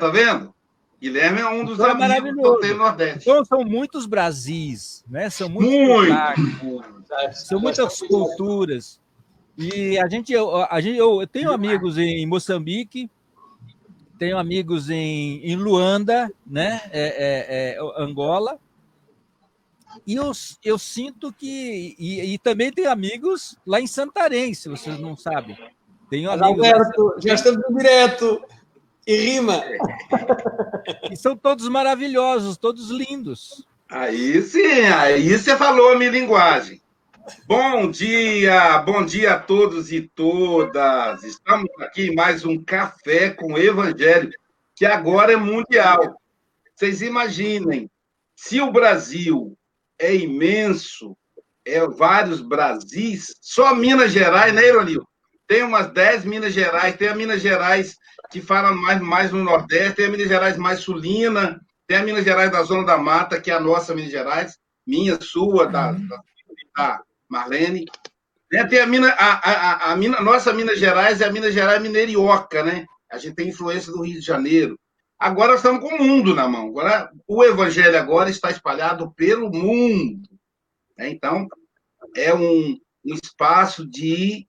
tá vendo? Guilherme é um dos é amigos que eu tenho no Nordeste. Então, são muitos Brasis, né? São muitos Muito. são muitas culturas. E a gente, eu, a gente, eu, eu tenho amigos em Moçambique, tenho amigos em, em Luanda, né? É, é, é, Angola. E eu, eu sinto que. E, e, também tenho amigos lá em Santarém, se vocês não sabem. Tenho amigos. Alberto, já estamos direto e rima. E são todos maravilhosos, todos lindos. Aí sim, aí você falou a minha linguagem. Bom dia, bom dia a todos e todas. Estamos aqui em mais um café com o Evangelho, que agora é mundial. Vocês imaginem, se o Brasil é imenso, é vários Brasis, só Minas Gerais, né, Ironil? Tem umas 10 Minas Gerais, tem a Minas Gerais que fala mais, mais no Nordeste, tem a Minas Gerais mais sulina, tem a Minas Gerais da Zona da Mata, que é a nossa Minas Gerais, minha, sua, da, da, da Marlene. Né? Tem a, a, a, a, Mina, nossa Minas Gerais é a Minas Gerais mineirioca, né? A gente tem influência do Rio de Janeiro. Agora estamos com o mundo na mão. Agora, o evangelho agora está espalhado pelo mundo. Né? Então, é um, um espaço de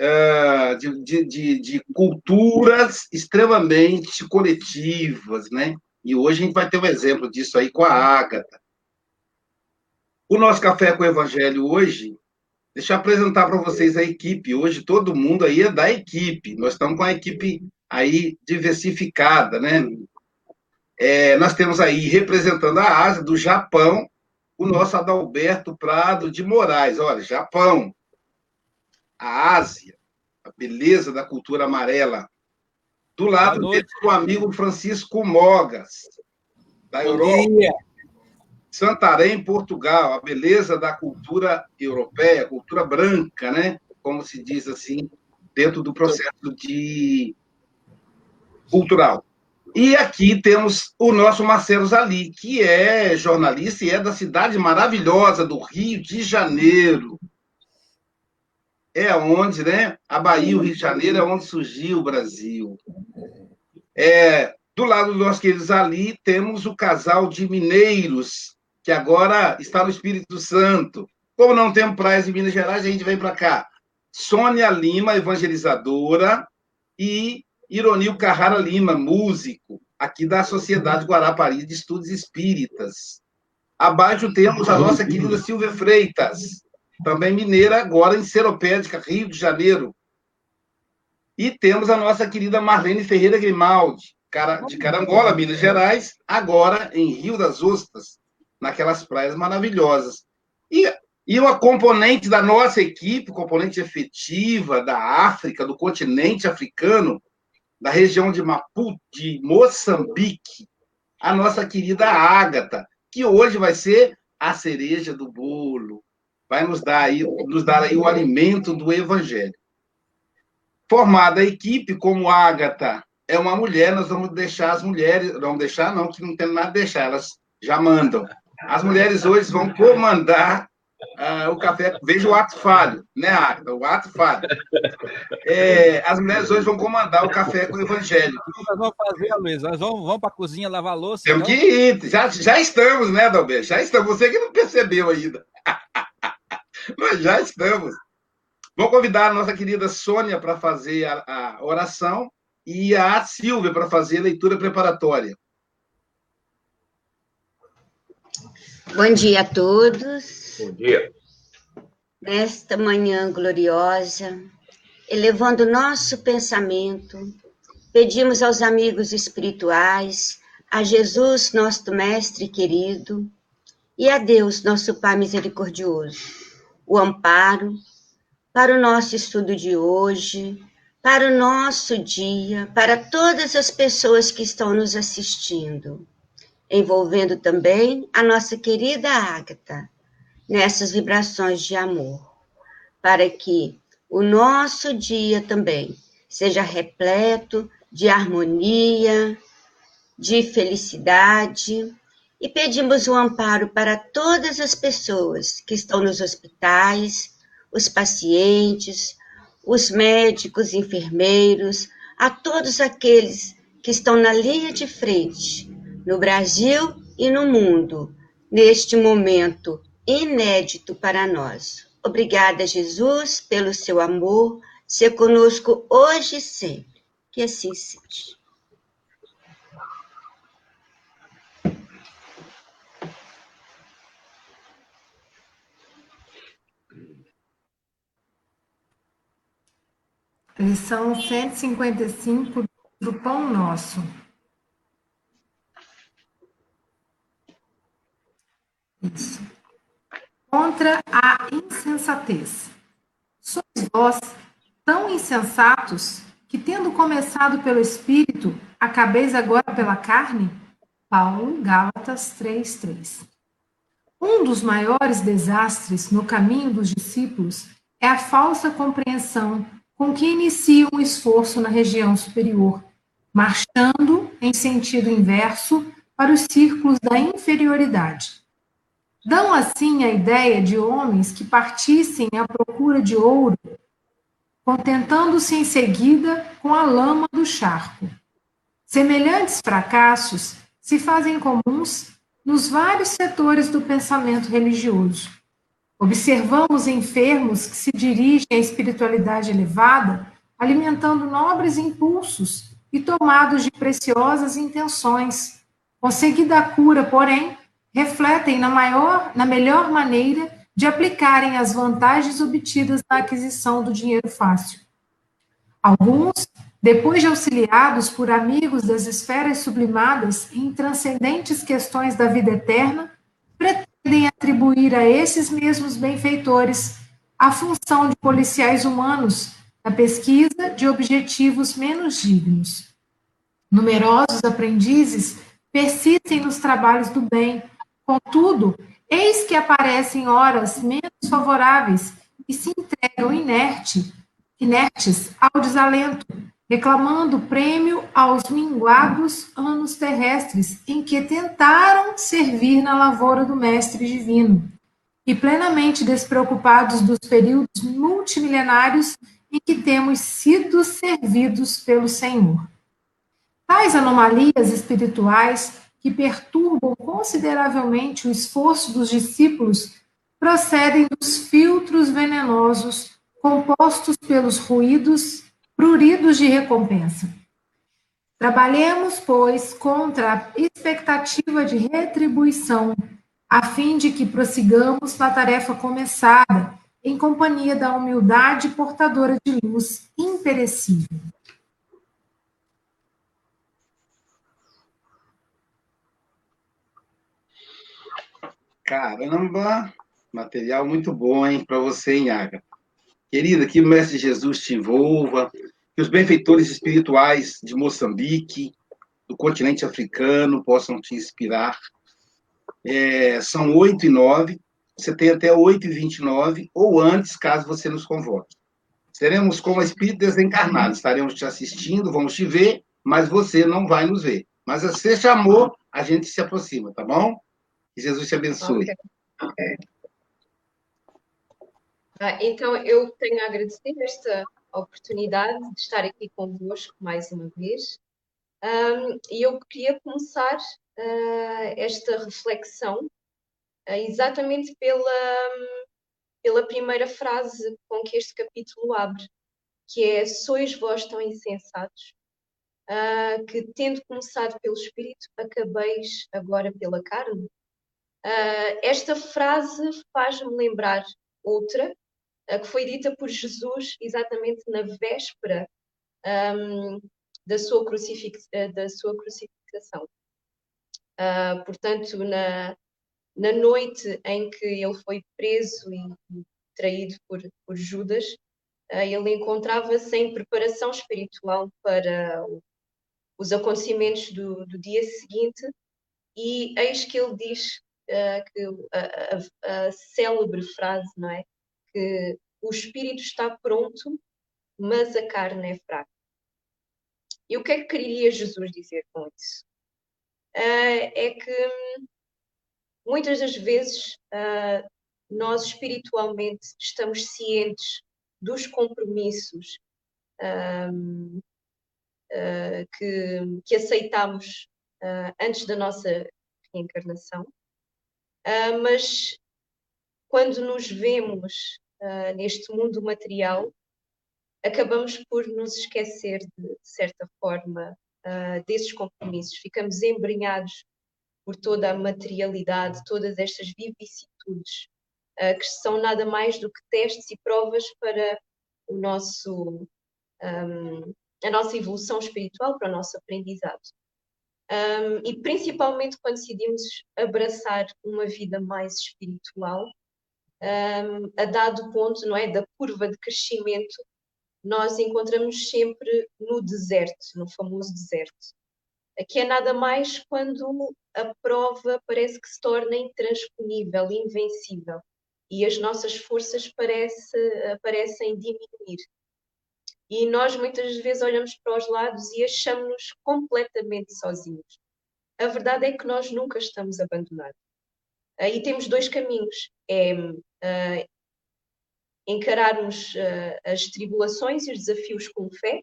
uh, de, de, de, de, culturas extremamente coletivas, né? E hoje a gente vai ter um exemplo disso aí com a Ágata. O nosso Café com o Evangelho hoje, deixa eu apresentar para vocês a equipe. Hoje todo mundo aí é da equipe. Nós estamos com a equipe aí diversificada, né? É, nós temos aí, representando a Ásia, do Japão, o nosso Adalberto Prado de Moraes. Olha, Japão a Ásia, a beleza da cultura amarela. Do lado dele, o amigo Francisco Mogas, da Europa. Santarém, Portugal, a beleza da cultura europeia, cultura branca, né? Como se diz assim, dentro do processo de cultural. E aqui temos o nosso Marcelo Zali, que é jornalista e é da cidade maravilhosa do Rio de Janeiro é onde, né? A Bahia, o Rio de Janeiro, é onde surgiu o Brasil. É, do lado do nosso queridos ali, temos o casal de mineiros, que agora está no Espírito Santo. Como não temos praias em Minas Gerais, a gente vem para cá. Sônia Lima, evangelizadora, e Ironil Carrara Lima, músico, aqui da Sociedade Guarapari de Estudos Espíritas. Abaixo temos a nossa querida Silvia Freitas, também mineira, agora em Seropédica, Rio de Janeiro. E temos a nossa querida Marlene Ferreira Grimaldi, de Carangola, Minas Gerais, agora em Rio das Ostras, naquelas praias maravilhosas. E, e uma componente da nossa equipe, componente efetiva da África, do continente africano, da região de Maputo, de Moçambique, a nossa querida Ágata, que hoje vai ser a cereja do bolo, vai nos dar aí, nos dar aí o alimento do evangelho. Formada a equipe, como Ágata é uma mulher, nós vamos deixar as mulheres, vamos deixar não, que não tem nada a deixar, elas já mandam. As mulheres hoje vão comandar uh, o café, veja o ato falho, né, Ágata? O ato falho. É, as mulheres hoje vão comandar o café com o evangelho. O que nós vamos fazer, Luiz? Nós vamos, vamos para a cozinha lavar louça? Temos então? que ir, já, já estamos, né, Dalber? Já estamos, você que não percebeu ainda. Nós já estamos. Vou convidar a nossa querida Sônia para fazer a, a, oração e a Silvia para fazer a leitura preparatória. Bom dia a todos. Bom dia. Nesta manhã gloriosa, elevando nosso pensamento, pedimos aos amigos espirituais, a Jesus, nosso Mestre querido, e a Deus, nosso Pai misericordioso o amparo para o nosso estudo de hoje, para o nosso dia, para todas as pessoas que estão nos assistindo, envolvendo também a nossa querida Ágata nessas vibrações de amor, para que o nosso dia também seja repleto de harmonia, de felicidade e pedimos o um amparo para todas as pessoas que estão nos hospitais, os pacientes, os médicos, enfermeiros, a todos aqueles que estão na linha de frente, no Brasil e no mundo, neste momento inédito para nós. Obrigada, Jesus, pelo seu amor, ser conosco hoje e sempre. Que assim seja. Lição 155 do Pão Nosso. Isso. Contra a insensatez. Sois vós tão insensatos que, tendo começado pelo Espírito, acabeis agora pela carne? Paulo, Gálatas 3:3. Um dos maiores desastres no caminho dos discípulos é a falsa compreensão com que iniciam um esforço na região superior, marchando em sentido inverso para os círculos da inferioridade. Dão assim a ideia de homens que partissem à procura de ouro, contentando-se em seguida com a lama do charco. Semelhantes fracassos se fazem comuns nos vários setores do pensamento religioso Observamos enfermos que se dirigem à espiritualidade elevada, alimentando nobres impulsos e tomados de preciosas intenções. Conseguida a cura, porém, refletem na, maior, na melhor maneira de aplicarem as vantagens obtidas na aquisição do dinheiro fácil. Alguns, depois de auxiliados por amigos das esferas sublimadas em transcendentes questões da vida eterna, pretendem podem atribuir a esses mesmos benfeitores a função de policiais humanos na pesquisa de objetivos menos dignos. Numerosos aprendizes persistem nos trabalhos do bem, contudo, eis que aparecem horas menos favoráveis e se entregam inerte, inertes ao desalento, reclamando prêmio aos minguados anos terrestres em que tentaram servir na lavoura do Mestre Divino, e plenamente despreocupados dos períodos multimilenários em que temos sido servidos pelo Senhor. Tais anomalias espirituais que perturbam consideravelmente o esforço dos discípulos procedem dos filtros venenosos compostos pelos ruídos pruridos de recompensa. Trabalhemos, pois, contra a expectativa de retribuição, a fim de que prossigamos na tarefa começada, em companhia da humildade portadora de luz imperecível. Caramba, material muito bom, hein, para você, Inhaga. Querida, que o Mestre Jesus te envolva, que os benfeitores espirituais de Moçambique, do continente africano, possam te inspirar. É, são 8 e 9, você tem até 8 e 29, ou antes, caso você nos convoque. Seremos como espírito desencarnado, estaremos te assistindo, vamos te ver, mas você não vai nos ver. Mas você chamou, a gente se aproxima, tá bom? Que Jesus te abençoe. Okay. Okay. Ah, então, eu tenho a agradecer esta oportunidade de estar aqui convosco mais uma vez. E eu queria começar uh, esta reflexão uh, exatamente pela, pela primeira frase com que este capítulo abre, que é: Sois vós tão insensatos, que tendo começado pelo Espírito, acabeis agora pela carne. esta frase faz-me lembrar outra que foi dita por Jesus exatamente na véspera um, da, sua eh, da sua crucificação. Uh, portanto, na, na noite em que ele foi preso e, traído por, por Judas, uh, ele encontrava-se em preparação espiritual para os acontecimentos do, do, dia seguinte, e eis que ele diz uh, que a, a, a, célebre frase, não é? Que o espírito está pronto, mas a carne é fraca. E o que é que queria Jesus dizer com isso? Uh, é que muitas das vezes uh, nós espiritualmente estamos cientes dos compromissos uh, que, que aceitamos uh, antes da nossa reencarnação, uh, mas quando nos vemos neste mundo material, acabamos por nos esquecer, de, de certa forma, desses compromissos. Ficamos embrenhados por toda a materialidade, todas estas vicissitudes, que são nada mais do que testes e provas para o nosso, um, a nossa evolução espiritual, para o nosso aprendizado. Um, e principalmente quando decidimos abraçar uma vida mais espiritual, um, a dado ponto, não é, da curva de crescimento, nós encontramos sempre no deserto, no famoso deserto. Aqui é nada mais quando a prova parece que se torna intransponível, invencível e as nossas forças parece, parecem diminuir. E nós muitas vezes olhamos para os lados e achamos-nos completamente sozinhos. A verdade é que nós nunca estamos abandonados. Aí temos dois caminhos: é uh, encararmos uh, as tribulações e os desafios com fé,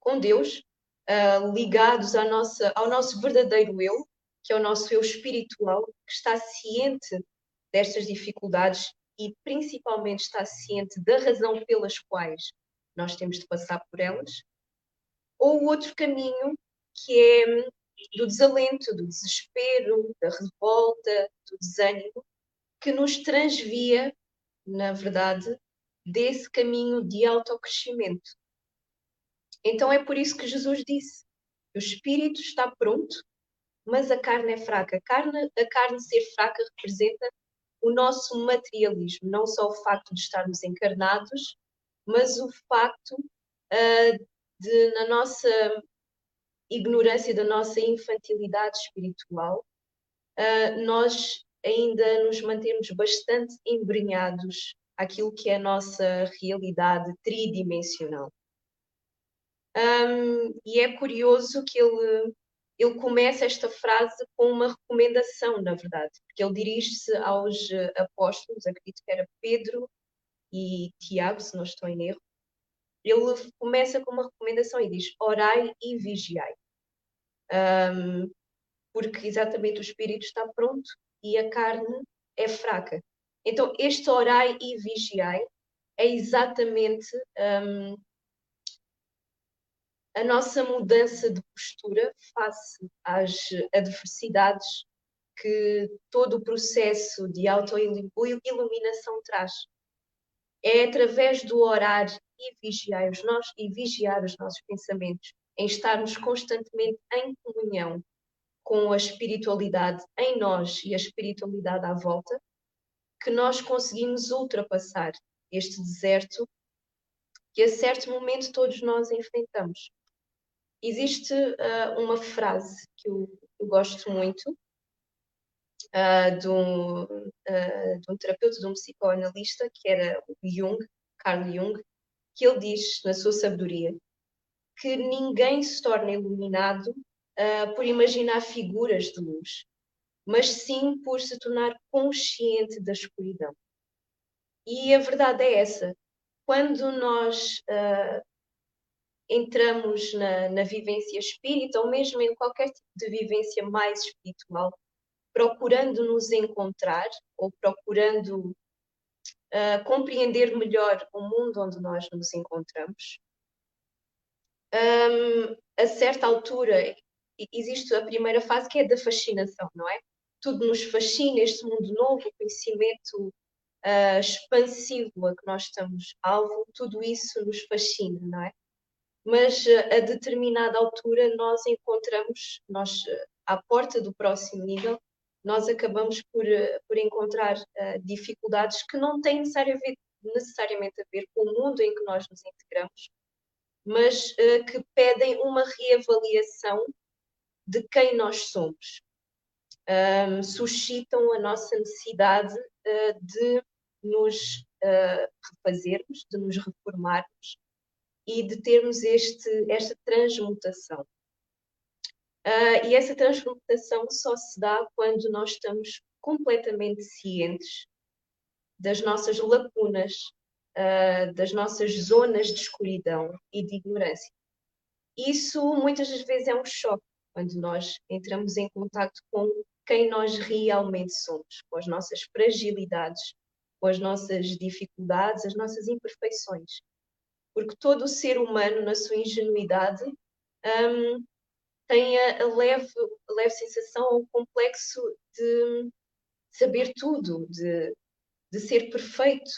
com Deus, uh, ligados à nossa, ao nosso verdadeiro eu, que é o nosso eu espiritual, que está ciente destas dificuldades e principalmente está ciente da razão pelas quais nós temos de passar por elas, ou o outro caminho que é do desalento, do desespero, da revolta, do desânimo, que nos transvia, na verdade, desse caminho de autocrescimento. Então é por isso que Jesus disse: o espírito está pronto, mas a carne é fraca. A carne, a carne ser fraca representa o nosso materialismo, não só o facto de estarmos encarnados, mas o facto uh, de, na nossa ignorância, da nossa infantilidade espiritual, uh, nós ainda nos mantemos bastante embrenhados àquilo que é a nossa realidade tridimensional. Um, e é curioso que ele ele começa esta frase com uma recomendação, na verdade, porque ele dirige-se aos eh, apóstolos, acredito que era Pedro e Tiago, se não estou em erro. Ele começa com uma recomendação e diz: orai e vigiai. Um, porque exatamente o espírito está pronto e a carne é fraca. Então, este orai e vigiai é exatamente um, a nossa mudança de postura face às adversidades que todo o processo de autoiluminação traz. É através do orar e vigiar os nossos, e vigiar os nossos pensamentos, em estarmos constantemente em comunhão com a espiritualidade em nós e a espiritualidade à volta, que nós conseguimos ultrapassar este deserto que a certo momento todos nós enfrentamos. Existe uh, uma frase que eu, eu gosto muito uh, de, um, uh, de um terapeuta, de um psicoanalista, que era o Jung, Carl Jung, que ele diz, na sua sabedoria, que ninguém se torna iluminado por imaginar figuras de luz, mas sim por se tornar consciente da escuridão. E a verdade é essa. Quando nós uh, entramos na, na vivência espírita ou mesmo em qualquer tipo de vivência mais espiritual, procurando nos encontrar ou procurando uh, compreender melhor o mundo onde nós nos encontramos. Um, a certa altura existe a primeira fase que é da fascinação, não é? Tudo nos fascina, este mundo novo, o conhecimento uh, expansivo a que nós estamos alvo, tudo isso nos fascina, não é? mas eh, a determinada altura nós encontramos, nós eh, à porta do próximo nível, nós acabamos por, por encontrar uh, dificuldades que não têm necessariamente a ver com o mundo em que nós nos integramos, mas uh, que pedem uma reavaliação de quem nós somos. Um, suscitam a nossa necessidade uh, de nos refazermos, de nos reformarmos, e de termos este, esta transmutação. Uh, e essa transmutação só se dá quando nós estamos completamente cientes das nossas lacunas, uh, das nossas zonas de escuridão e de ignorância. isso muitas das vezes é um choque quando nós entramos em contato com quem nós realmente somos, com as nossas fragilidades, com as nossas dificuldades, as nossas imperfeições. Porque todo o ser humano, na sua ingenuidade, um, tem a, leve, a leve sensação ou complexo de saber tudo, de, de ser perfeito.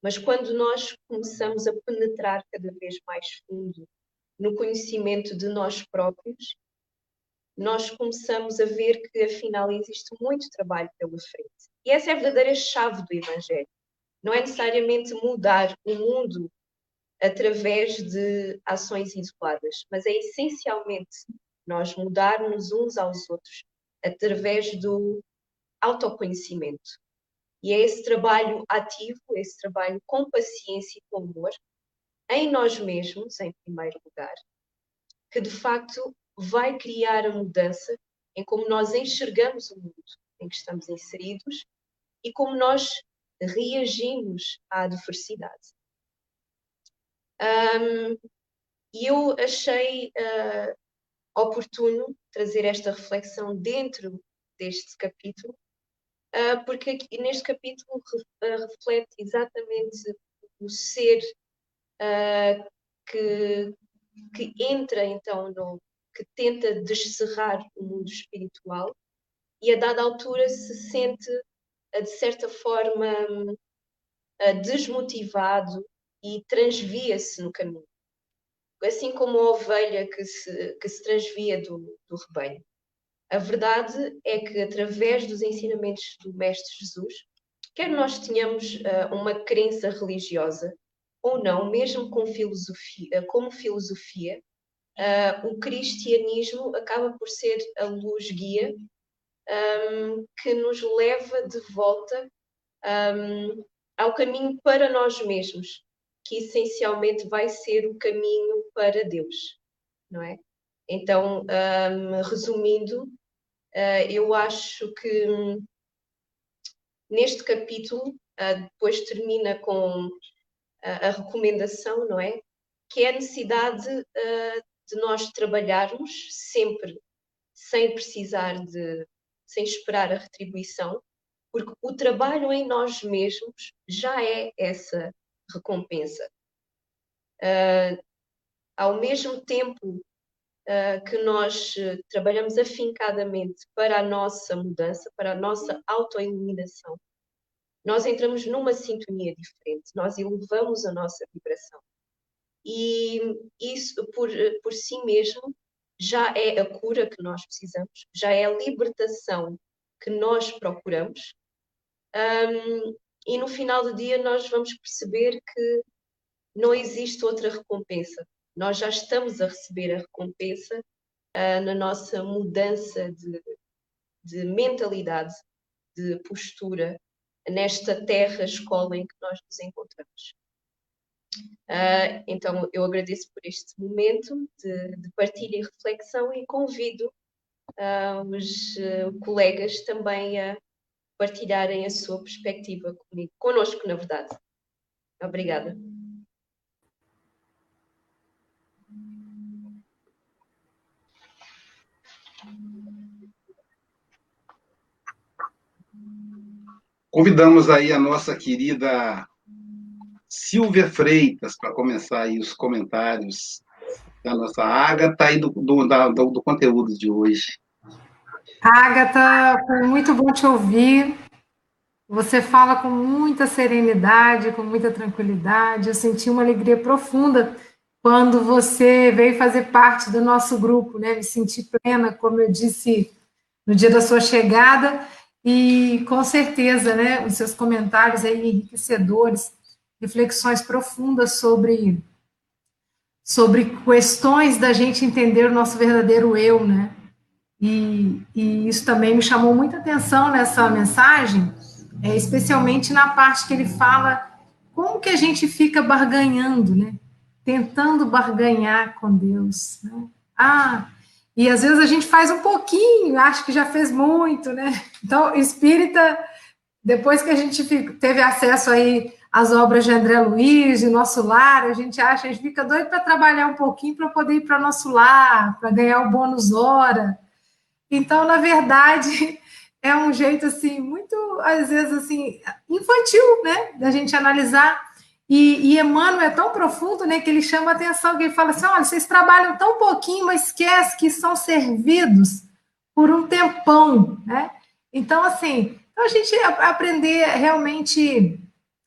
Mas quando nós começamos a penetrar cada vez mais fundo no conhecimento de nós próprios, nós começamos a ver que afinal existe muito trabalho pela frente. E essa é a verdadeira chave do Evangelho. Não é necessariamente mudar o mundo através de ações isoladas, mas é essencialmente nós mudarmos uns aos outros através do autoconhecimento. E é esse trabalho ativo, esse trabalho com paciência e com amor, em nós mesmos, em primeiro lugar, que de facto vai criar a mudança em como nós enxergamos o mundo em que estamos inseridos e como nós reagimos à adversidade. Um, e eu achei uh, oportuno trazer esta reflexão dentro deste capítulo, uh, porque aqui, neste capítulo uh, reflete exatamente o ser que, que entra então no, que tenta descerrar o mundo espiritual e a dada altura se sente de certa forma desmotivado e transvia-se no caminho. Assim como a ovelha que se, que se transvia do, do rebanho. A verdade é que, através dos ensinamentos do Mestre Jesus, quer nós tenhamos uh, uma crença religiosa ou não, mesmo com filosofia, como filosofia, uh, o cristianismo acaba por ser a luz guia um, que nos leva de volta um, ao caminho para nós mesmos, que essencialmente vai ser o caminho para Deus, não é? Então, um, resumindo, uh, eu acho que um, neste capítulo, uh, depois termina com a, a recomendação, não é? Que é a necessidade uh, de nós trabalharmos sempre sem precisar de, sem esperar a retribuição, porque o trabalho em nós mesmos já é essa recompensa. Uh, ao mesmo tempo uh, que nós uh, trabalhamos afincadamente para a nossa mudança, para a nossa autoiluminação, nós entramos numa sintonia diferente, nós elevamos a nossa vibração. E isso, por, por si mesmo, já é a cura que nós precisamos, já é a libertação que nós procuramos. Um, e no final do dia nós vamos perceber que não existe outra recompensa. Nós já estamos a receber a recompensa uh, na nossa mudança de, de mentalidade, de postura, nesta terra escola em que nós nos encontramos. Uh, então, eu agradeço por este momento de, de partilha e reflexão e convido uh, os uh, colegas também a partilharem a sua perspectiva comigo, conosco, na verdade. Obrigada. Convidamos aí a nossa querida Silvia Freitas para começar aí os comentários da nossa Ágata e do, do, da, do, do conteúdo de hoje. Agatha, foi muito bom te ouvir. Você fala com muita serenidade, com muita tranquilidade. Eu senti uma alegria profunda quando você veio fazer parte do nosso grupo, né? Me senti plena, como eu disse no dia da sua chegada, e com certeza, né, os seus comentários aí enriquecedores, reflexões profundas sobre sobre questões da gente entender o nosso verdadeiro eu, né? E, e isso também me chamou muita atenção nessa mensagem, é, especialmente na parte que ele fala como que a gente fica barganhando, né? Tentando barganhar com Deus. Né? Ah, e às vezes a gente faz um pouquinho, acho que já fez muito, né? Então, espírita, depois que a gente teve acesso aí as obras de André Luiz, de Nosso Lar, a gente acha, a gente fica doido para trabalhar um pouquinho para poder ir para Nosso Lar, para ganhar o bônus hora. Então, na verdade, é um jeito assim muito às vezes assim infantil, né, da gente analisar. E, e Emmanuel é tão profundo, né, que ele chama a atenção, que ele fala assim, olha, vocês trabalham tão pouquinho, mas esquece que são servidos por um tempão, né? Então, assim, então a gente aprender realmente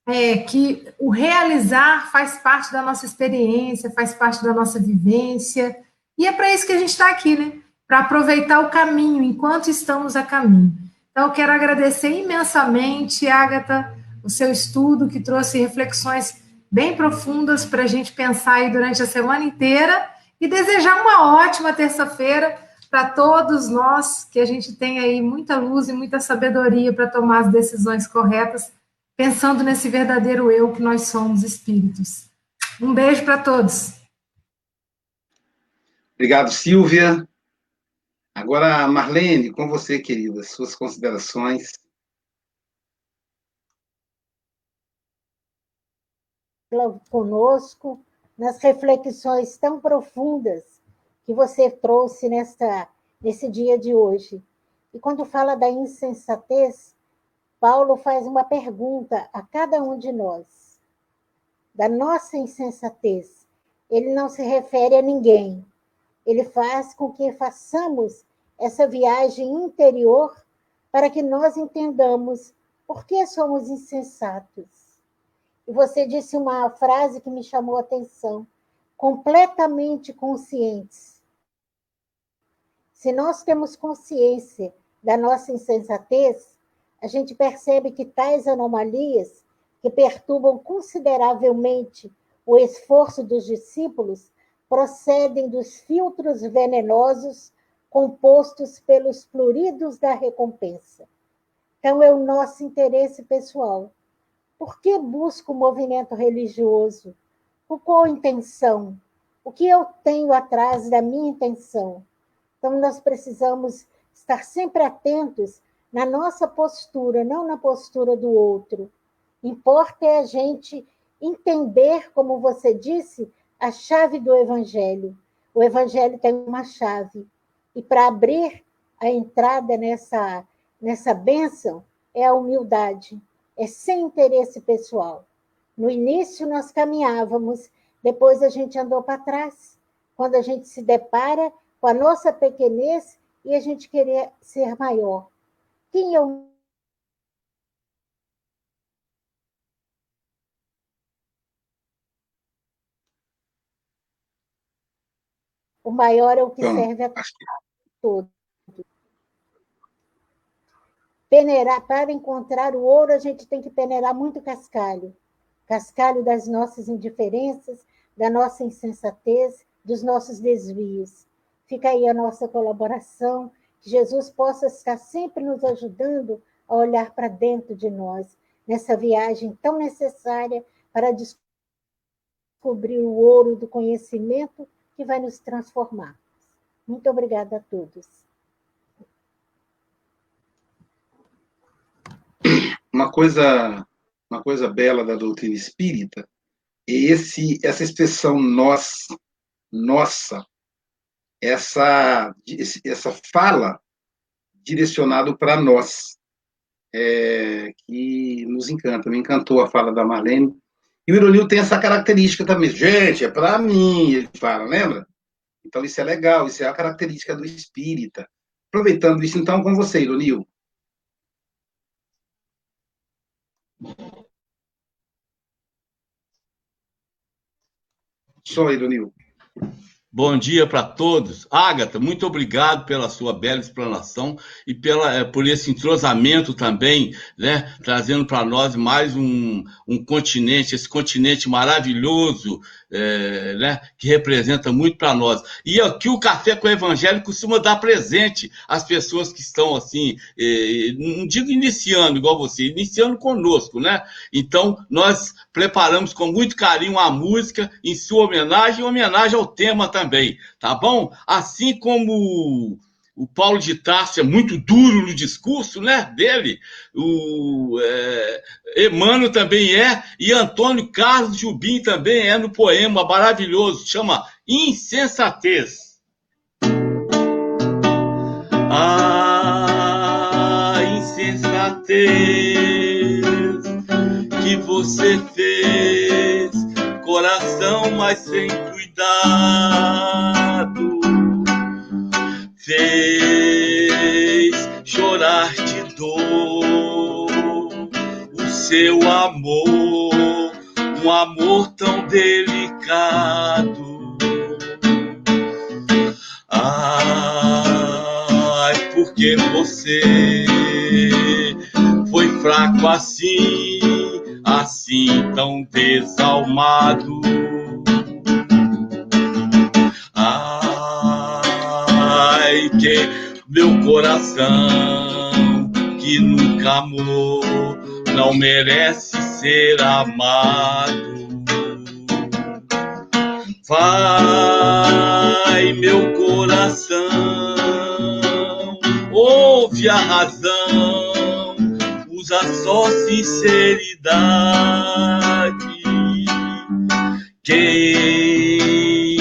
é, que o realizar faz parte da nossa experiência, faz parte da nossa vivência, e é para isso que a gente está aqui, né? Para aproveitar o caminho enquanto estamos a caminho. Então, eu quero agradecer imensamente, Agatha, o seu estudo, que trouxe reflexões bem profundas para a gente pensar aí durante a semana inteira e desejar uma ótima terça-feira para todos nós, que a gente tenha aí muita luz e muita sabedoria para tomar as decisões corretas, pensando nesse verdadeiro eu que nós somos espíritos. Um beijo para todos. Obrigado, Silvia. Agora, Marlene, com você, querida, suas considerações. Conosco, nas reflexões tão profundas que você trouxe nesta, nesse dia de hoje. E quando fala da insensatez, Paulo faz uma pergunta a cada um de nós. Da nossa insensatez. Ele não se refere a ninguém. Ele faz com que façamos essa viagem interior para que nós entendamos por que somos insensatos. E você disse uma frase que me chamou a atenção: completamente conscientes se nós temos consciência da nossa insensatez, a gente percebe que tais anomalias que perturbam consideravelmente o esforço dos discípulos procedem dos filtros venenosos compostos pelos floridos da recompensa. Então, é o nosso interesse pessoal. Por que busco o movimento religioso? Com qual intenção? O que eu tenho atrás da minha intenção? Então, nós precisamos estar sempre atentos na nossa postura, não na postura do outro. Importa é a gente entender, como você disse, a chave do Evangelho. O Evangelho tem uma chave. E para abrir a entrada nessa, nessa bênção é a humildade, é sem interesse pessoal. No início nós caminhávamos, depois a gente andou para trás. Quando a gente se depara com a nossa pequenez e a gente querer ser maior. Quem eu O maior é o que então, serve a todos. Peneirar, para encontrar o ouro, a gente tem que peneirar muito cascalho. Cascalho das nossas indiferenças, da nossa insensatez, dos nossos desvios. Fica aí a nossa colaboração, que Jesus possa estar sempre nos ajudando a olhar para dentro de nós, nessa viagem tão necessária para descobrir o ouro do conhecimento que vai nos transformar. Muito obrigada a todos. Uma coisa, uma coisa bela da doutrina espírita é esse, essa expressão nós, nossa, essa, essa fala direcionado para nós, é, que nos encanta. Me encantou a fala da Marlene. E o Ironil tem essa característica também. Gente, é para mim, ele fala, lembra? Então isso é legal, isso é a característica do espírita. Aproveitando isso, então, com você, Ironil. Só, Ironil. Bom dia para todos. Agatha, muito obrigado pela sua bela explanação e pela, eh, por esse entrosamento também, né, trazendo para nós mais um, um continente, esse continente maravilhoso, é, né, que representa muito para nós. E aqui o Café com o Evangelho costuma dar presente às pessoas que estão assim, é, não digo iniciando igual você, iniciando conosco, né? Então, nós preparamos com muito carinho a música em sua homenagem e homenagem ao tema também, tá bom? Assim como o Paulo de Tarso é muito duro no discurso né, dele, o é, Emmanuel também é, e Antônio Carlos Jubim também é no poema maravilhoso, chama Insensatez. A insensatez que você fez, coração, mas sem cuidado seu amor, um amor tão delicado. Ai, porque você foi fraco assim, assim tão desalmado. que meu coração que nunca amou não merece ser amado. Vai, meu coração, ouve a razão, usa só sinceridade. Quem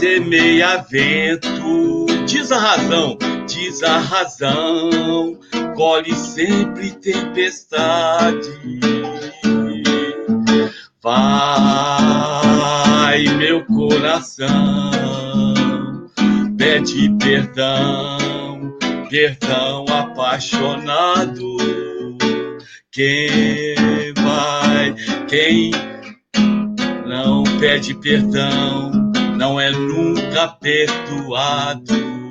semeia vento diz a razão, diz a razão, colhe sempre tempestade. Vai, meu coração, pede perdão, perdão apaixonado. Quem vai, quem não pede perdão, não é nunca perdoado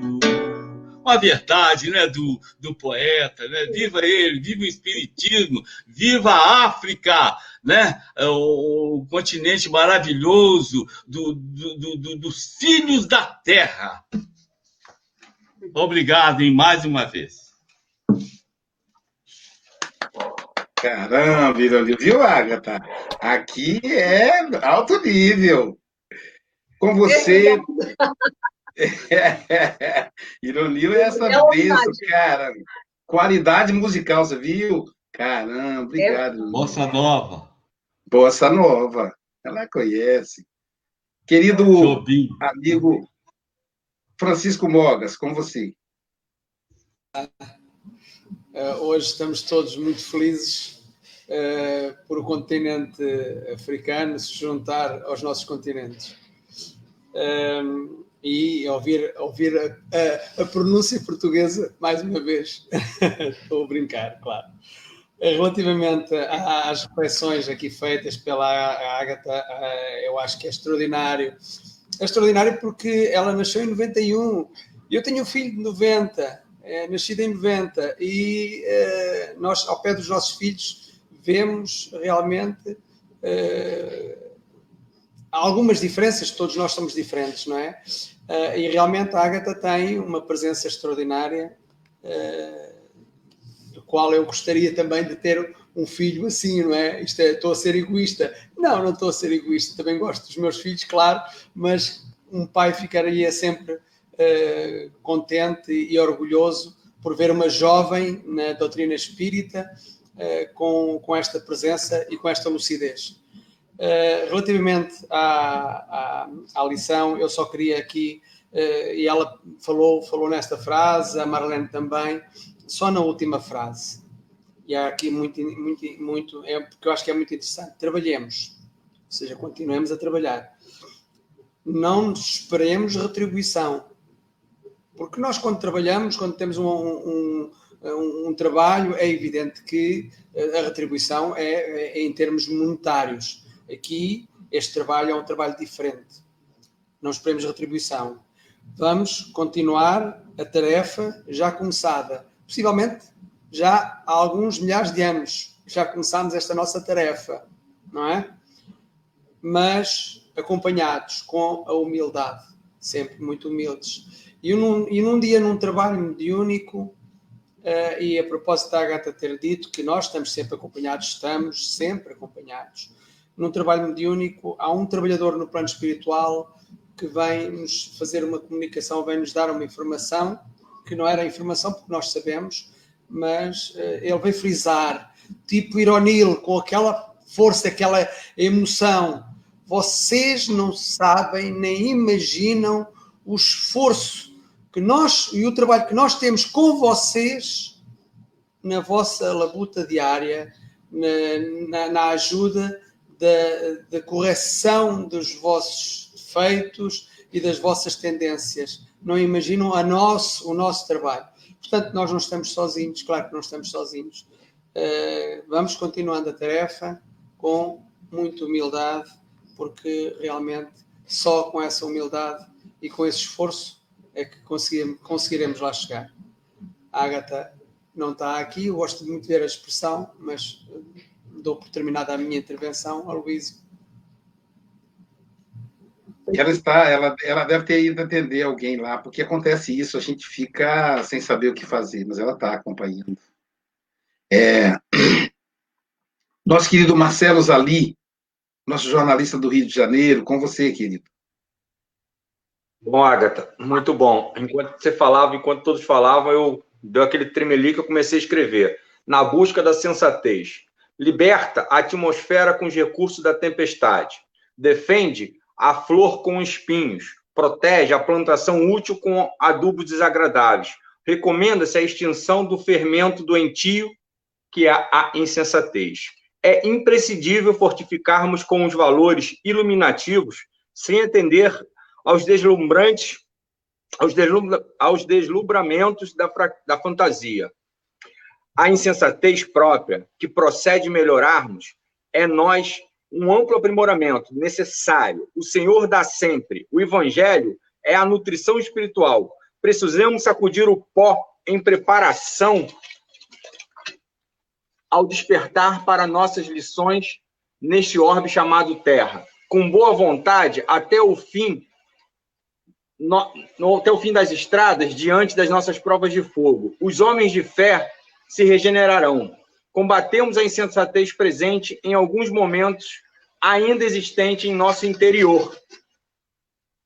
uma verdade né, do, do poeta, né? Viva ele, viva o Espiritismo, viva a África, né? É o, o continente maravilhoso do, do, do, dos filhos da terra. Obrigado em mais uma vez. Caramba, viu, Agatha? Aqui é alto nível. Com você, é, ironia é essa é bênção, cara. Qualidade musical, você viu? Caramba, obrigado. É. Bossa Nova. Bossa Nova. Ela conhece. Querido Jobim. amigo Francisco Mogas, com você. Uh, hoje estamos todos muito felizes uh, por o continente africano se juntar aos nossos continentes. Uh, e ouvir, ouvir a, a, a, pronúncia portuguesa mais uma vez. Estou a brincar, claro. Relativamente às reflexões aqui feitas pela Agatha, eh, eu acho que é extraordinário. É extraordinário porque ela nasceu em 91. Eu tenho um filho de 90, é, nascido em 90, e é, nós, ao pé dos nossos filhos, vemos realmente. É, algumas diferenças, todos nós somos diferentes, não é? Uh, e realmente a Agatha tem uma presença extraordinária, uh, do qual eu gostaria também de ter um filho assim, não é? Isto é, estou a ser egoísta. Não, não estou a ser egoísta, também gosto dos meus filhos, claro, mas um pai ficaria sempre uh, contente e orgulhoso por ver uma jovem na doutrina espírita com, com esta presença e com esta lucidez. Eh, relativamente à, à, à, lição, eu só queria aqui, uh, e ela falou, falou nesta frase, a Marlene também, só na última frase. E há aqui muito, muito, muito é, porque eu acho que é muito interessante. Trabalhemos, ou seja, continuemos a trabalhar. Não esperemos retribuição. Porque nós, quando trabalhamos, quando temos um, um, um, um trabalho, é evidente que a retribuição é, é em termos monetários Aqui, este trabalho é um trabalho diferente. Não esperemos retribuição. Vamos continuar a tarefa já começada. Possivelmente já há alguns milhares de anos já começámos esta nossa tarefa, não é? Mas acompanhados com a humildade, sempre muito humildes. E num, e num dia, num trabalho mediúnico, uh, e a propósito da Agatha ter dito que nós estamos sempre acompanhados, estamos sempre acompanhados num trabalho mediúnico, há um trabalhador no plano espiritual que vem nos fazer uma comunicação, vem nos dar uma informação que não era informação, porque nós sabemos, mas uh, ele veio frisar, tipo Ironil, com aquela força, aquela emoção. Vocês não sabem nem imaginam o esforço que nós e o trabalho que nós temos com vocês na vossa labuta diária, na, na, na ajuda da, da correção dos vossos defeitos e das vossas tendências. Não imaginam a nosso, o nosso trabalho. Portanto, nós não estamos sozinhos, claro que não estamos sozinhos. Uh, vamos continuando a tarefa com muita humildade, porque realmente só com essa humildade e com esse esforço é que conseguiremos, lá chegar. A Agatha não está aqui, eu gosto muito de ver a expressão, mas dou por terminada a minha intervenção ao Luísio. Ela está, ela, ela deve ter ido atender alguém lá, porque acontece isso, a gente fica sem saber o que fazer, mas ela está acompanhando. É, nosso querido Marcelo Zali, nosso jornalista do Rio de Janeiro, com você, querido. Bom, Agatha, muito bom. Enquanto você falava, enquanto todos falavam, eu deu aquele tremelique que eu comecei a escrever. Na busca da sensatez. Liberta a atmosfera com os recursos da tempestade. Defende a flor com espinhos. Protege a plantação útil com adubos desagradáveis. Recomenda-se a extinção do fermento doentio, que é a insensatez. É imprescindível fortificarmos com os valores iluminativos, sem atender aos deslumbrantes, aos, deslumbra, aos deslumbramentos da, da fantasia. A insensatez própria, que procede melhorarmos, é nós um amplo aprimoramento necessário. O Senhor dá sempre. O Evangelho é a nutrição espiritual. Precisamos sacudir o pó em preparação ao despertar para nossas lições neste orbe chamado Terra. Com boa vontade, até o fim, no, no, até o fim das estradas, diante das nossas provas de fogo. Os homens de fé se regenerarão combatemos a insensatez presente em alguns momentos ainda existente em nosso interior.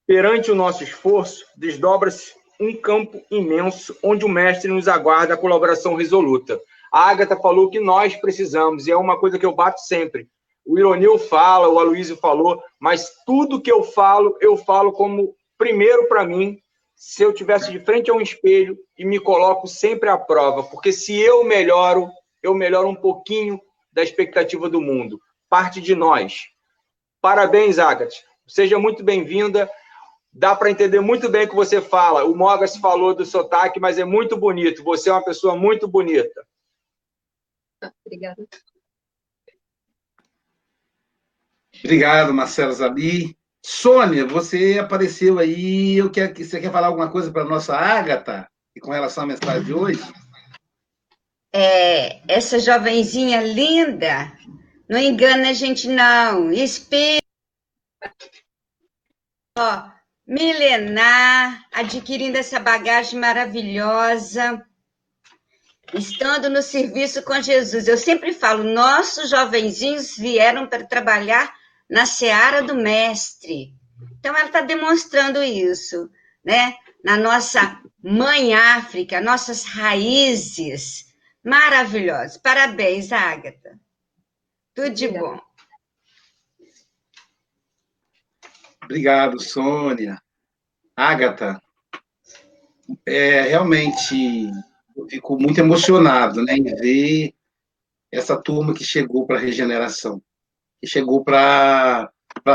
Perante o nosso esforço, desdobra-se um campo imenso onde o mestre nos aguarda a colaboração resoluta. A Agatha falou que nós precisamos, e é uma coisa que eu bato sempre. O Ironil fala, o Aloysio falou, mas tudo que eu falo, eu falo como primeiro para mim, se eu tivesse de frente a um espelho e me coloco sempre à prova, porque se eu melhoro, eu melhoro um pouquinho da expectativa do mundo. Parte de nós. Parabéns, Agatha. Seja muito bem-vinda. Dá para entender muito bem o que você fala. O Mogas falou do sotaque, mas é muito bonito. Você é uma pessoa muito bonita. Obrigada. Obrigado, Marcelo Zabi. Sônia, você apareceu aí. Eu quero, você quer falar alguma coisa para a nossa Ágata com relação à mensagem de hoje? é, essa jovenzinha linda, não engana a gente, não. Espírito ó, milenar, adquirindo essa bagagem maravilhosa, estando no serviço com Jesus. Eu sempre falo, nossos jovenzinhos vieram para trabalhar na seara do mestre. Então, ela está demonstrando isso, né? Na nossa mãe África, nossas raízes, Maravilhosa. Parabéns, Agatha. Tudo de bom. Obrigado, Sônia. Agatha, é, realmente eu fico muito emocionado né, em ver essa turma que chegou para a regeneração, chegou para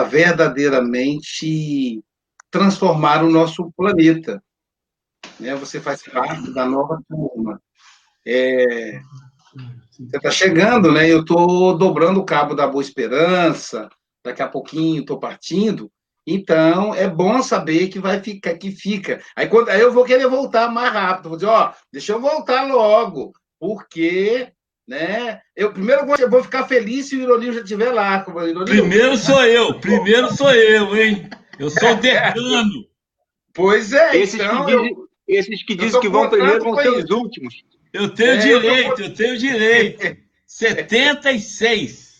verdadeiramente transformar o nosso planeta. Né? Você faz parte da nova turma. É, você está chegando, né? Eu estou dobrando o cabo da Boa Esperança, daqui a pouquinho estou partindo. Então, é bom saber que vai ficar, que fica. Aí, quando, aí eu vou querer voltar mais rápido. Vou dizer, ó, deixa eu voltar logo, porque, né? Eu primeiro vou, eu vou ficar feliz se o Ironil já estiver lá. Ironil. Primeiro sou eu, primeiro sou eu, hein? Eu sou o decano. Pois é, esses então. Que dizem, eu, esses que dizem que vão primeiro vão ser os últimos. Eu tenho é, direito, eu, eu, tenho direito. 76.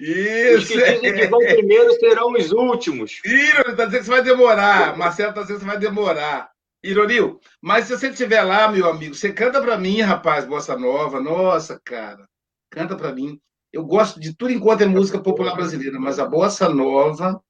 Isso. Os que dizem que vão primeiro serão os últimos. Ih, está dizendo que você vai demorar. Marcelo está dizendo que você vai demorar. Ironil, mas se você estiver lá, meu amigo, você canta para mim, rapaz, Bossa Nova. Nossa, cara, canta para mim. Eu gosto de tudo enquanto é música popular brasileira, mas a Bossa Nova.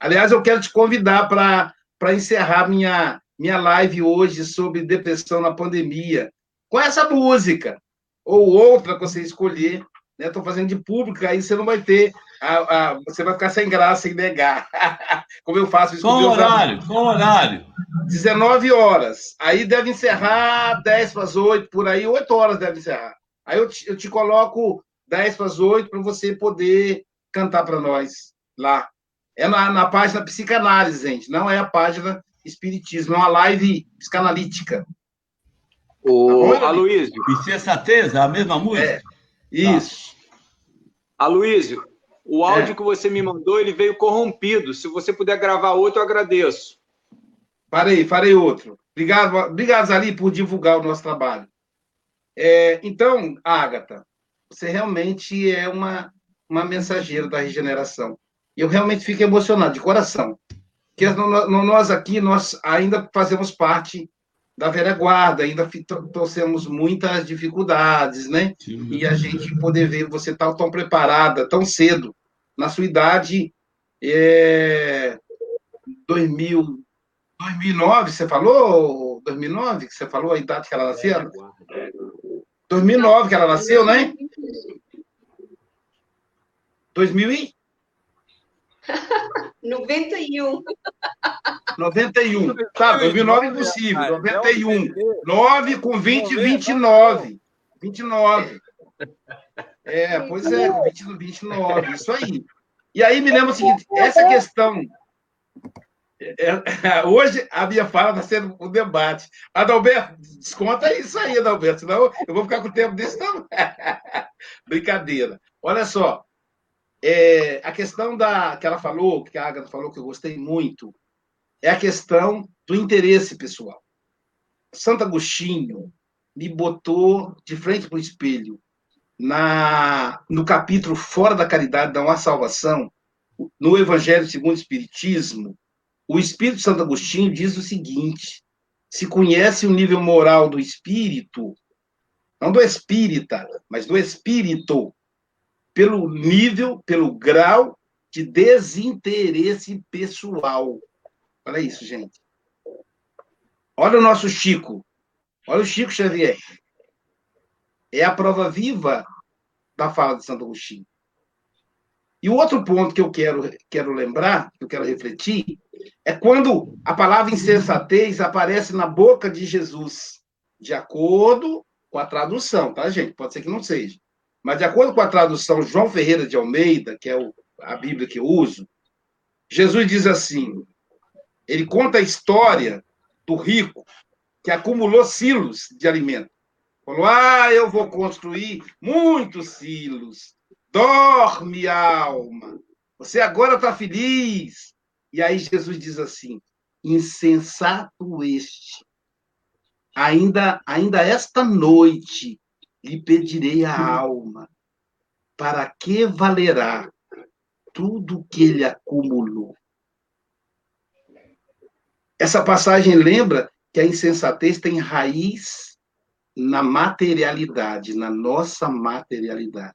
Aliás, eu quero te convidar para encerrar minha, minha live hoje sobre depressão na pandemia com essa música, ou outra que você escolher. Estou né? fazendo de pública, aí você não vai ter. A, a, você vai ficar sem graça em negar. Como eu faço isso com o horário, com horário. 19 horas. Aí deve encerrar 10 para as 8, por aí, 8 horas deve encerrar. Aí eu te, eu te coloco 10 para as 8 para você poder cantar para nós lá. É na, na página Psicanálise, gente, não é a página Espiritismo, é uma live psicanalítica. O tá Aloysio. É a mesma música? É. Isso. Tá. Aloysio, o áudio é. que você me mandou, ele veio corrompido. Se você puder gravar outro, eu agradeço. Farei, farei outro. Obrigado, obrigado, Zali, por divulgar o nosso trabalho. É, então, Ágata, você realmente é uma, uma mensageira da regeneração. Eu realmente fico emocionado, de coração. Porque nós aqui, nós ainda fazemos parte da velha guarda, ainda trouxemos muitas dificuldades, né? Sim. E a gente poder ver você tão, tão preparada, tão cedo, na sua idade, é, 2000, 2009, você falou? 2009 que você falou a idade que ela nasceu? 2009 que ela nasceu, né? 2000 e? 91. 91. Tá, 2009 impossível. 91. 9 com 20, 29. 29. É, pois é, com 20, 29. Isso aí. E aí me lembra o seguinte: essa questão. É, é, hoje a minha fala está sendo um debate. Adalberto, desconta isso aí, Adalberto, senão eu vou ficar com o tempo desse não. Brincadeira. Olha só, é, a questão da que ela falou, que a Agatha falou, que eu gostei muito, é a questão do interesse pessoal. Santo Agostinho me botou de frente para o espelho na no capítulo Fora da Caridade da Uma Salvação, no Evangelho segundo o Espiritismo, o Espírito Santo Agostinho diz o seguinte: se conhece o nível moral do espírito, não do espírita, mas do espírito, pelo nível, pelo grau de desinteresse pessoal. Olha isso, gente. Olha o nosso Chico. Olha o Chico Xavier. É a prova viva da fala de Santo Agostinho. E o outro ponto que eu quero, quero lembrar, que eu quero refletir, é quando a palavra insensatez aparece na boca de Jesus, de acordo com a tradução, tá, gente? Pode ser que não seja. Mas, de acordo com a tradução João Ferreira de Almeida, que é o, a Bíblia que eu uso, Jesus diz assim: ele conta a história do rico que acumulou silos de alimento. Falou: Ah, eu vou construir muitos silos. Dorme, alma. Você agora está feliz. E aí Jesus diz assim: Insensato este. Ainda, ainda esta noite lhe pedirei a alma, para que valerá tudo que ele acumulou? Essa passagem lembra que a insensatez tem raiz na materialidade, na nossa materialidade.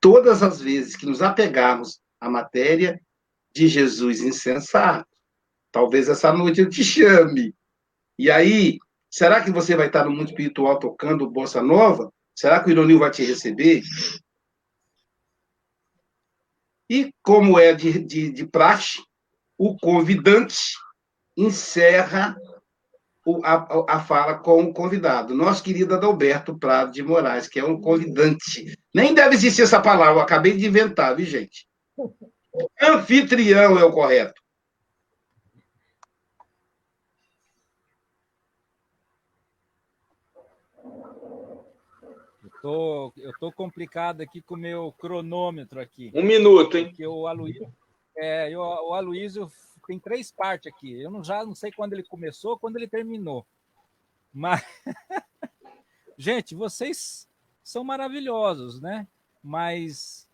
Todas as vezes que nos apegarmos à matéria de Jesus insensato, talvez essa noite eu te chame. E aí, Será que você vai estar no mundo espiritual tocando bossa nova? Será que o Ironil vai te receber? E como é de, de, de praxe, o convidante encerra a, a, fala com o convidado. Nosso querido Adalberto Prado de Moraes, que é um convidante. Nem deve existir essa palavra, eu acabei de inventar, viu, gente? Anfitrião é o correto. Tô, eu tô complicado aqui com o meu cronômetro aqui. Um minuto, hein? Porque o Aloysio, é, o Aloysio tem três partes aqui. Eu não, já não sei quando ele começou, quando ele terminou. Mas, gente, vocês são maravilhosos, né? Mas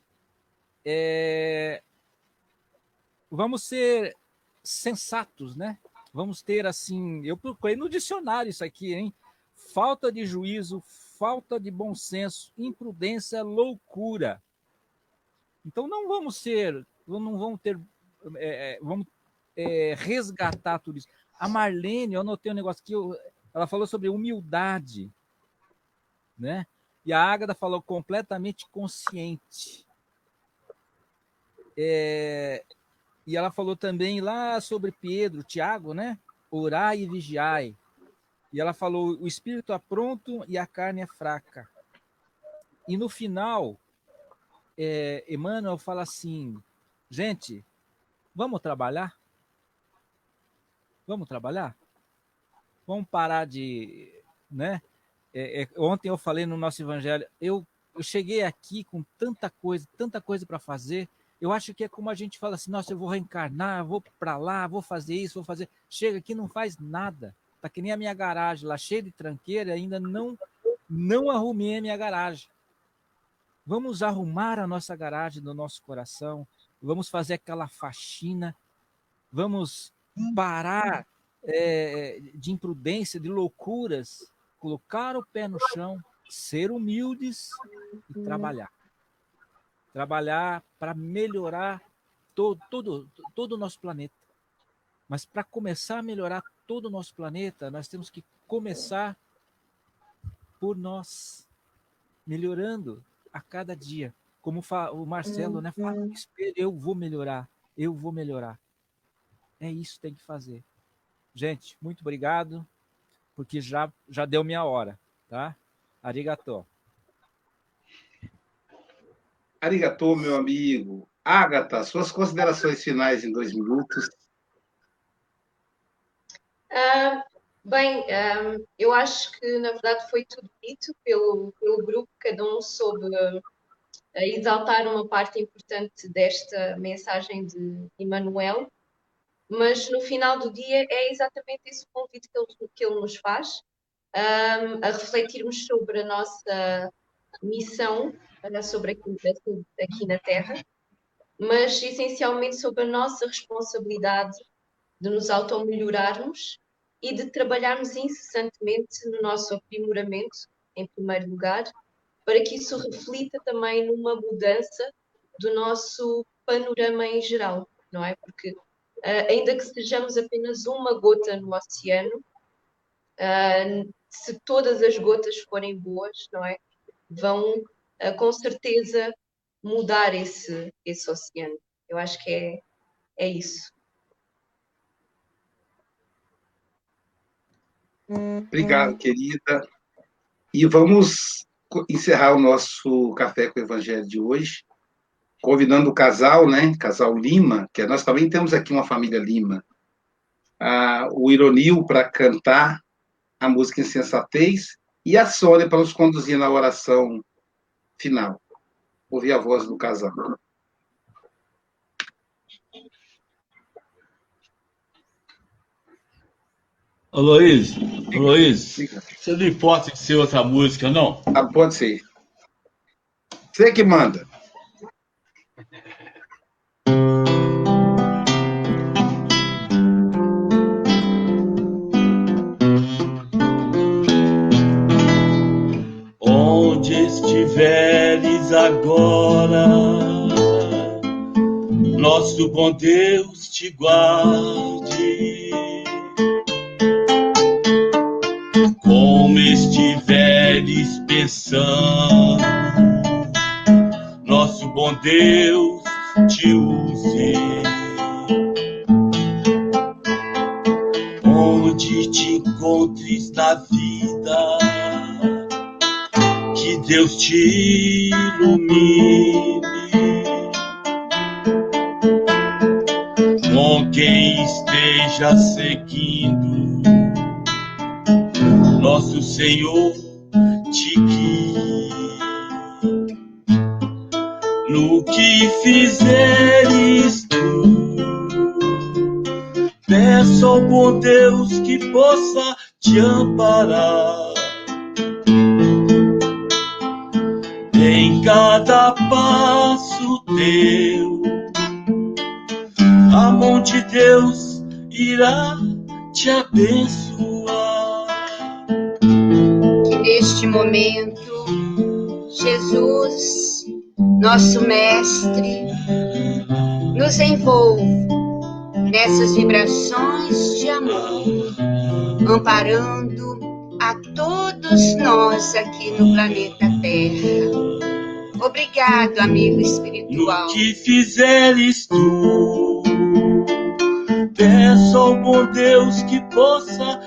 é... vamos ser sensatos, né? Vamos ter assim, eu procurei no dicionário isso aqui, hein? Falta de juízo, falta de bom senso, imprudência, loucura. Então não vamos ser, não vamos ter, é, é, vamos é, resgatar tudo isso. A Marlene, eu anotei um negócio aqui, ela falou sobre humildade, né? E a Ágada falou completamente consciente. É, e ela falou também lá sobre Pedro, Tiago, né? Orai e vigiai. E ela falou: o espírito é pronto e a carne é fraca. E no final, é, Emmanuel fala assim: gente, vamos trabalhar? Vamos trabalhar? Vamos parar de. Né? É, é, ontem eu falei no nosso evangelho, eu, eu cheguei aqui com tanta coisa, tanta coisa para fazer. Eu acho que é como a gente fala assim: nossa, eu vou reencarnar, vou para lá, vou fazer isso, vou fazer. Chega aqui não faz nada. Tá que nem a minha garagem lá, cheia de tranqueira, ainda não, não arrumei a minha garagem. Vamos arrumar a nossa garagem no nosso coração, vamos fazer aquela faxina, vamos parar é, de imprudência, de loucuras, colocar o pé no chão, ser humildes e trabalhar. Trabalhar para melhorar todo, todo, todo o nosso planeta. Mas para começar a melhorar todo o nosso planeta, nós temos que começar por nós, melhorando a cada dia. Como o Marcelo, né? Fala, uhum. eu vou melhorar, eu vou melhorar. É isso que tem que fazer. Gente, muito obrigado, porque já, já deu minha hora, tá? Arigatô. Arigatô, meu amigo. Agatha, suas considerações finais em dois minutos. Uh, bem, um, eu acho que na verdade foi tudo dito pelo, pelo grupo, cada um soube uh, exaltar uma parte importante desta mensagem de Emmanuel, mas no final do dia é exatamente esse o convite que ele, que ele nos faz, um, a refletirmos sobre a nossa missão sobre aqui, aqui na Terra, mas essencialmente sobre a nossa responsabilidade de nos auto-melhorarmos e de trabalharmos incessantemente no nosso aprimoramento, em primeiro lugar, para que isso reflita também numa mudança do nosso panorama em geral, não é? Porque uh, ainda que sejamos apenas uma gota no oceano, uh, se todas as gotas forem boas, não é? Vão uh, com certeza mudar esse, esse oceano. Eu acho que é, é isso. Obrigado, querida. E vamos encerrar o nosso Café com o Evangelho de hoje, convidando o casal, né? Casal Lima, que nós também temos aqui uma família Lima, ah, o Ironil para cantar a música Insensatez e a Sônia para nos conduzir na oração final. Ouvir a voz do casal. Ô Luiz, ô Luiz, você não importa de ser outra música, não? Ah, pode ser. Você que manda. Onde estiveres agora, nosso bom Deus te guarde como estiveres pensando, nosso bom Deus te use. Onde te encontres na vida, que Deus te ilumine. Com quem esteja seguindo nosso Senhor te guie. No que fizeres tu, peço ao bom Deus que possa te amparar. Em cada passo teu, a mão de Deus irá te abençoar. Momento, Jesus, nosso Mestre, nos envolva nessas vibrações de amor, amparando a todos nós aqui no planeta Terra. Obrigado, amigo espiritual. No que fizeres tu, peço ao bom Deus que possa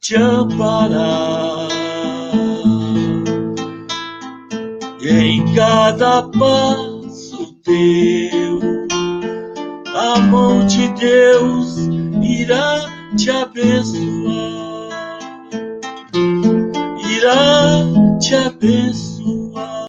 te amparar. Em cada passo teu, a mão de Deus irá te abençoar, irá te abençoar.